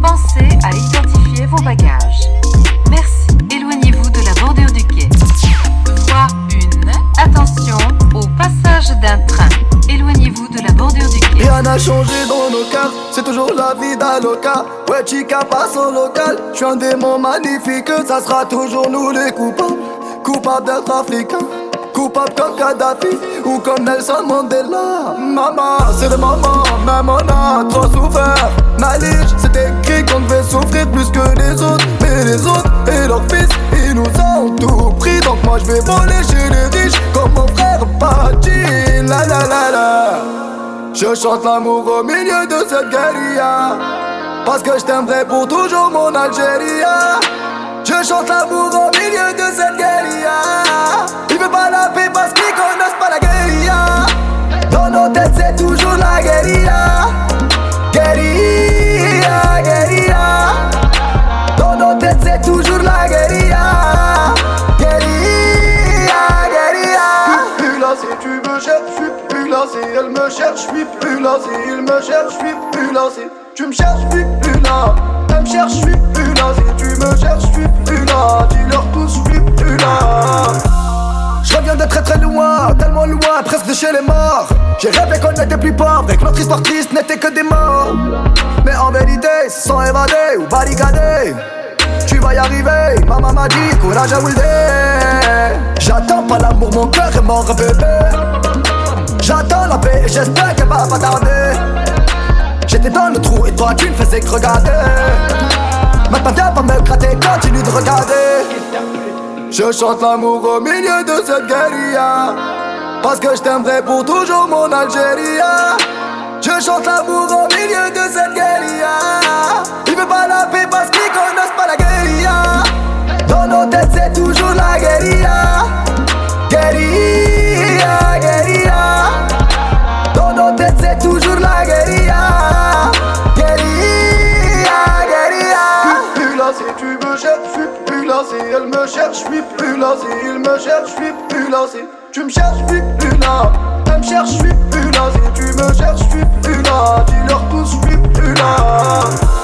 pensez à identifier vos bagages. Merci. Éloignez-vous de la bordure du quai. Voie 1. Attention au passage d'un train. Éloignez-vous de la bordure du quai. Rien n'a changé dans nos cœurs, c'est toujours la vie d'un local. Ouais, chica passe au local. Je suis un démon magnifique, ça sera toujours nous les coupables. Coupables d'être africains. Coupable comme Kadhafi ou comme Nelson Mandela. Maman, c'est de maman, même on a trop souffert. Malige, c'est écrit qu'on devait souffrir plus que les autres. Mais les autres et leurs fils, ils nous ont tout pris. Donc moi je vais voler chez les riches comme mon frère Pati La la la la. Je chante l'amour au milieu de cette guérilla. Parce que je t'aimerai pour toujours mon Algérie je chante l'amour au milieu de Si tu me cherches, je suis plus si elle me cherche, je suis plus si il me cherche, je suis plus si tu me cherches, je suis plus là Elle me cherche, je suis plus si tu me cherches, je suis plus là Dis-leur tous, je suis plus là je reviens de très très loin, tellement loin, presque de chez les morts. J'ai rêvé qu'on n'était plus pauvres et que notre histoire triste n'était que des morts. Mais en vérité, sans évader ou barricader, tu vas y arriver. Maman m'a dit, courage à Wilde. J'attends pas l'amour, mon cœur est mort, bébé. J'attends la paix et j'espère qu'elle va pas tarder. J'étais dans le trou et toi tu ne faisais que regarder. Maintenant viens pas me gratter, continue de regarder. Je chante l'amour au milieu de cette guérilla Parce que je t'aimerai pour toujours mon Algérie Je chante l'amour au milieu de cette guérilla si il me cherche, je suis plus si tu me cherches, je suis plus là. Me cherche, je suis tu me cherches, je suis plus là. Dis-leur tous, je suis plus là